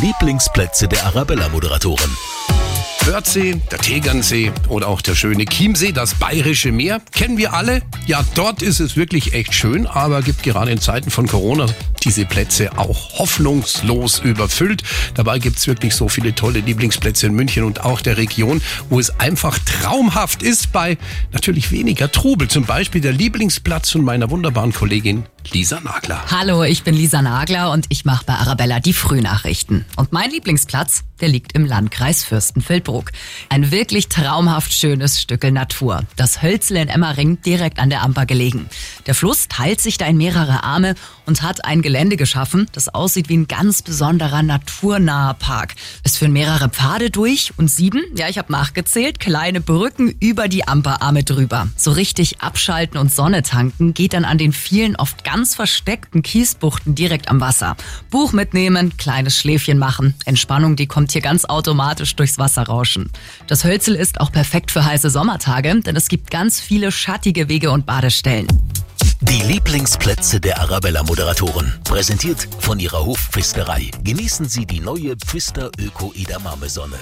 Lieblingsplätze der Arabella-Moderatoren. Wörthsee, der Tegernsee oder auch der schöne Chiemsee, das Bayerische Meer, kennen wir alle. Ja, dort ist es wirklich echt schön, aber gibt gerade in Zeiten von Corona diese Plätze auch hoffnungslos überfüllt. Dabei gibt's wirklich so viele tolle Lieblingsplätze in München und auch der Region, wo es einfach traumhaft ist bei natürlich weniger Trubel. Zum Beispiel der Lieblingsplatz von meiner wunderbaren Kollegin Lisa Nagler. Hallo, ich bin Lisa Nagler und ich mache bei Arabella die Frühnachrichten. Und mein Lieblingsplatz, der liegt im Landkreis Fürstenfeldbruck. Ein wirklich traumhaft schönes Stückel Natur. Das Hölzle in Emmering direkt an der Amper gelegen. Der Fluss teilt sich da in mehrere Arme und hat ein Gelände geschaffen, das aussieht wie ein ganz besonderer naturnaher Park. Es führen mehrere Pfade durch und sieben, ja ich habe nachgezählt, kleine Brücken über die Amperarme drüber. So richtig abschalten und Sonne tanken geht dann an den vielen oft ganz versteckten Kiesbuchten direkt am Wasser. Buch mitnehmen, kleines Schläfchen machen. Entspannung, die kommt hier ganz automatisch durchs Wasser rauschen. Das Hölzel ist auch perfekt für heiße Sommertage, denn es gibt ganz viele schattige Wege und Badestellen. Die Lieblingsplätze der Arabella-Moderatoren. Präsentiert von ihrer Hofpfisterei. Genießen Sie die neue Pfister Öko Edamame Sonne.